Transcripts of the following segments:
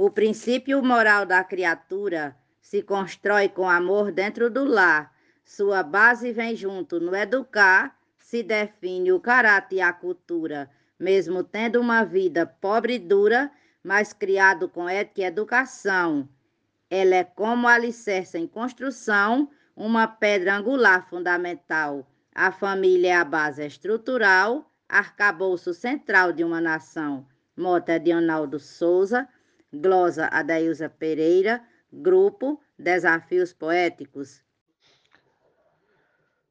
O princípio moral da criatura se constrói com amor dentro do lar. Sua base vem junto no educar, se define o caráter e a cultura, mesmo tendo uma vida pobre e dura, mas criado com ética e educação. Ela é como alicerce em construção, uma pedra angular fundamental. A família é a base estrutural, arcabouço central de uma nação. Mota de Ronaldo Souza, glosa Adailza Pereira, grupo Desafios Poéticos.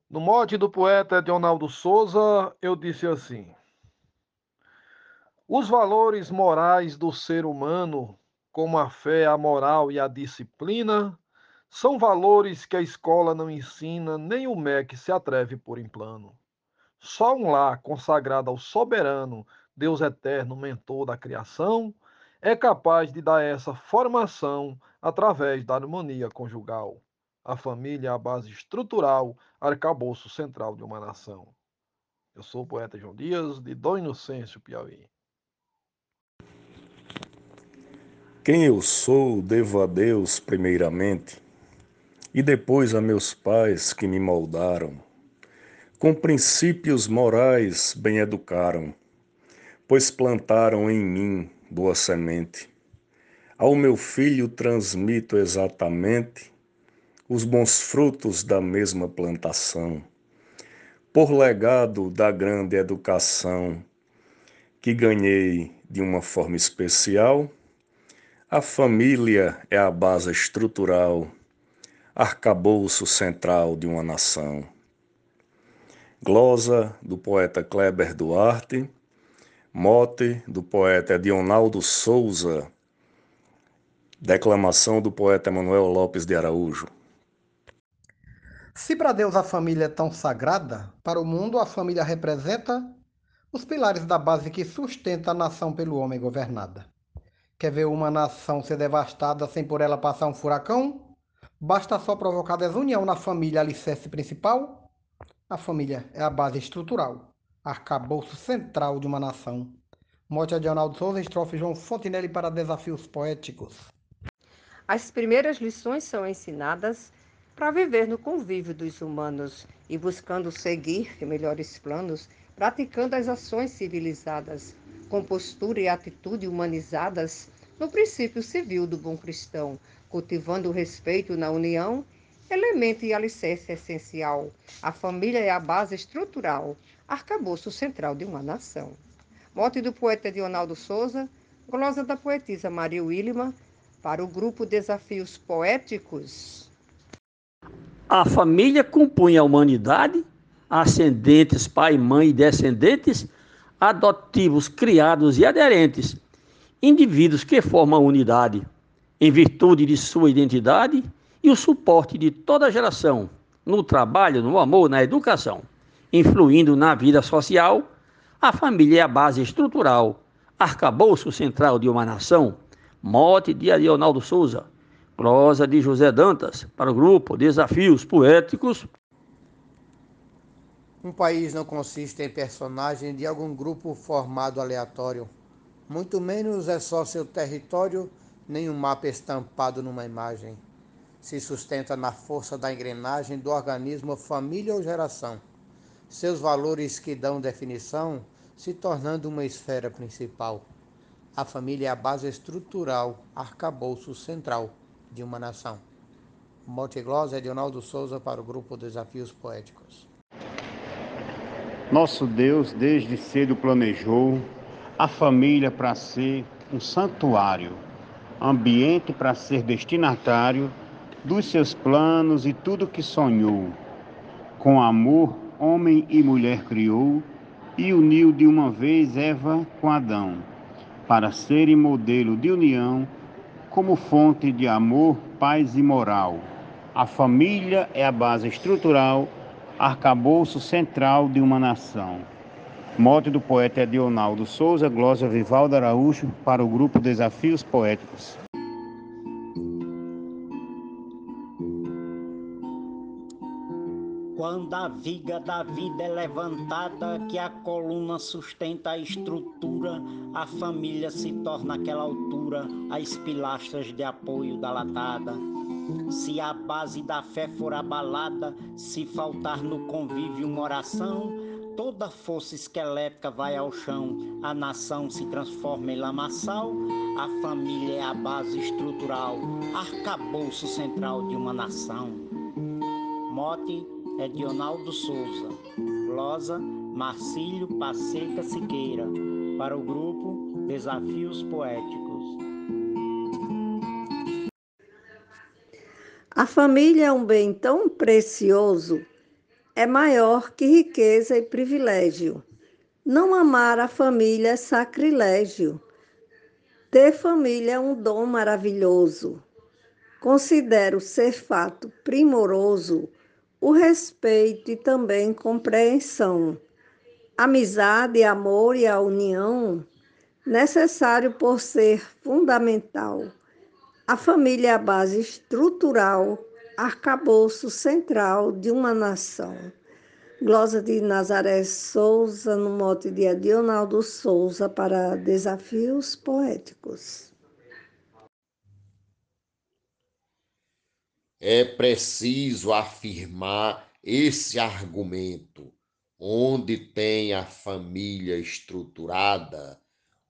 No mote do poeta Edionaldo Souza, eu disse assim: Os valores morais do ser humano, como a fé, a moral e a disciplina, são valores que a escola não ensina, nem o MEC se atreve por em plano. Só um lar consagrado ao soberano Deus eterno, mentor da criação, é capaz de dar essa formação através da harmonia conjugal. A família é a base estrutural, arcabouço central de uma nação. Eu sou o poeta João Dias, de Dom Inocêncio, Piauí. Quem eu sou, devo a Deus primeiramente, e depois a meus pais que me moldaram. Com princípios morais bem educaram pois plantaram em mim boa semente. Ao meu filho transmito exatamente os bons frutos da mesma plantação, por legado da grande educação que ganhei de uma forma especial. A família é a base estrutural, arcabouço central de uma nação. Glosa do poeta Kleber Duarte Mote do poeta Dionaldo Souza. Declamação do poeta Manuel Lopes de Araújo. Se para Deus a família é tão sagrada, para o mundo a família representa os pilares da base que sustenta a nação pelo homem governada. Quer ver uma nação ser devastada sem por ela passar um furacão? Basta só provocar desunião na família alicerce principal? A família é a base estrutural arcabouço central de uma nação. Mote de Arnaldo Souza, estrofe João Fontinelli para desafios poéticos. As primeiras lições são ensinadas para viver no convívio dos humanos e buscando seguir melhores planos, praticando as ações civilizadas, com postura e atitude humanizadas no princípio civil do bom cristão, cultivando o respeito na união, elemento e alicerce essencial. A família é a base estrutural arcabouço central de uma nação. Mote do poeta Dionaldo Souza, glosa da poetisa Maria Willima, para o grupo Desafios Poéticos. A família compunha a humanidade, ascendentes, pai, mãe e descendentes, adotivos, criados e aderentes, indivíduos que formam a unidade, em virtude de sua identidade e o suporte de toda a geração, no trabalho, no amor, na educação influindo na vida social, a família é a base estrutural, arcabouço central de uma nação. Mote de Leonardo Souza, prosa de José Dantas, para o grupo Desafios Poéticos. Um país não consiste em personagem de algum grupo formado aleatório. Muito menos é só seu território, nem um mapa estampado numa imagem. Se sustenta na força da engrenagem do organismo família ou geração seus valores que dão definição se tornando uma esfera principal. A família é a base estrutural, arcabouço central de uma nação. Mote Glosa Edionaldo Souza para o grupo Desafios Poéticos. Nosso Deus desde cedo planejou a família para ser um santuário, ambiente para ser destinatário dos seus planos e tudo que sonhou. Com amor homem e mulher criou e uniu de uma vez Eva com Adão, para serem modelo de união, como fonte de amor, paz e moral. A família é a base estrutural, arcabouço central de uma nação. Mote do poeta Edionaldo Souza, Glória Vivaldo Araújo, para o grupo Desafios Poéticos. Quando a viga da vida é levantada, que a coluna sustenta a estrutura, a família se torna aquela altura, as pilastras de apoio da latada. Se a base da fé for abalada, se faltar no convívio uma oração, toda força esquelética vai ao chão, a nação se transforma em lamaçal, a família é a base estrutural, arcabouço central de uma nação. Mote é Dionaldo Souza, glosa Marcílio Passeca Siqueira, para o grupo Desafios Poéticos. A família é um bem tão precioso, é maior que riqueza e privilégio. Não amar a família é sacrilégio. Ter família é um dom maravilhoso. Considero ser fato primoroso o respeito e também compreensão. Amizade, amor e a união, necessário por ser fundamental a família é a base estrutural, arcabouço central de uma nação. Glosa de Nazaré Souza, no mote de Adionaldo Souza, para Desafios Poéticos. É preciso afirmar esse argumento. Onde tem a família estruturada,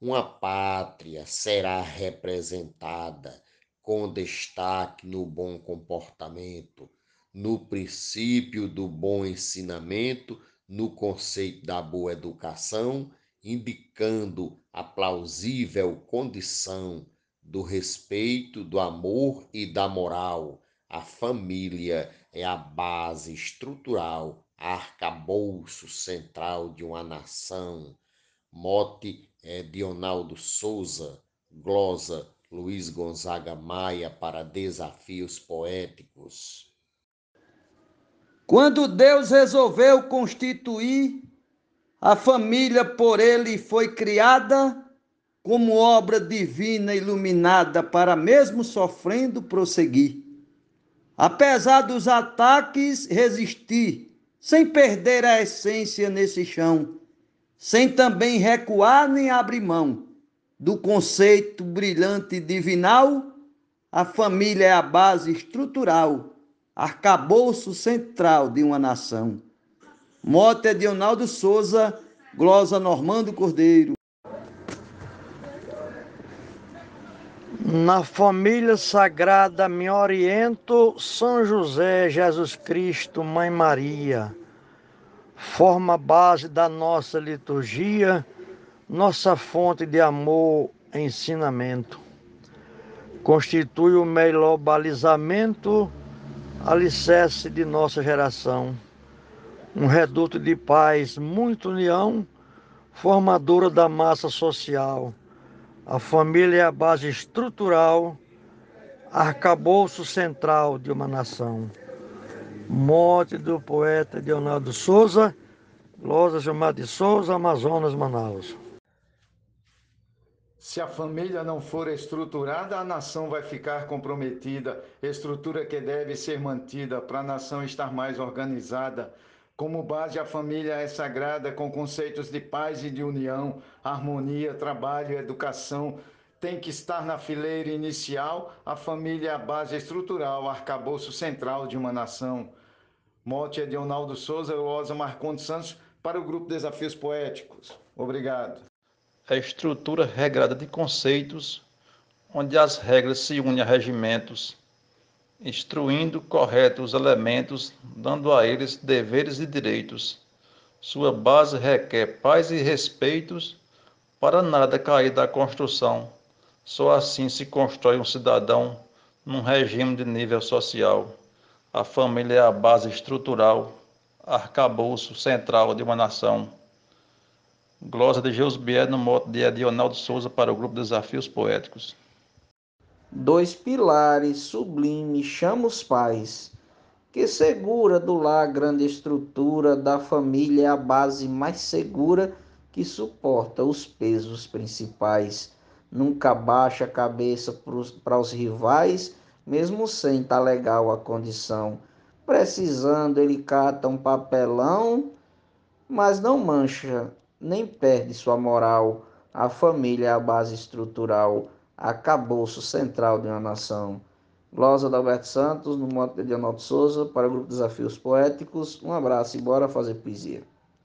uma pátria será representada com destaque no bom comportamento, no princípio do bom ensinamento, no conceito da boa educação, indicando a plausível condição do respeito, do amor e da moral. A família é a base estrutural, arcabouço central de uma nação. Mote é Dionaldo Souza, glosa Luiz Gonzaga Maia para Desafios Poéticos. Quando Deus resolveu constituir a família por ele foi criada como obra divina iluminada para mesmo sofrendo prosseguir. Apesar dos ataques, resistir, sem perder a essência nesse chão, sem também recuar nem abrir mão do conceito brilhante divinal, a família é a base estrutural, arcabouço central de uma nação. É de Ronaldo Souza, glosa Normando Cordeiro. Na família sagrada me oriento São José, Jesus Cristo, Mãe Maria. Forma base da nossa liturgia nossa fonte de amor e ensinamento. Constitui o melhor balizamento, alicerce de nossa geração. Um reduto de paz, muita união, formadora da massa social. A família é a base estrutural, arcabouço central de uma nação. Morte do poeta Leonardo Souza, Lousa Gilmar de Souza, Amazonas, Manaus. Se a família não for estruturada, a nação vai ficar comprometida. Estrutura que deve ser mantida para a nação estar mais organizada. Como base, a família é sagrada com conceitos de paz e de união, harmonia, trabalho, educação. Tem que estar na fileira inicial. A família é a base estrutural, arcabouço central de uma nação. Mote é de Ronaldo Souza, Rosa Marcondes Santos, para o Grupo Desafios Poéticos. Obrigado é a estrutura regrada de conceitos, onde as regras se unem a regimentos, instruindo corretos os elementos, dando a eles deveres e direitos. Sua base requer paz e respeitos para nada cair da construção. Só assim se constrói um cidadão num regime de nível social. A família é a base estrutural, arcabouço central de uma nação. Glosa de Geusbier no moto de Adionaldo Souza para o grupo Desafios Poéticos. Dois pilares sublimes chama os pais, que segura do lar grande estrutura da família a base mais segura que suporta os pesos principais. Nunca baixa a cabeça para os rivais, mesmo sem tá legal a condição. Precisando, ele cata um papelão, mas não mancha nem perde sua moral. A família é a base estrutural, acabouço central de uma nação. Glosa da Alberto Santos, no modo de Adriano Souza, para o Grupo Desafios Poéticos. Um abraço e bora fazer poesia.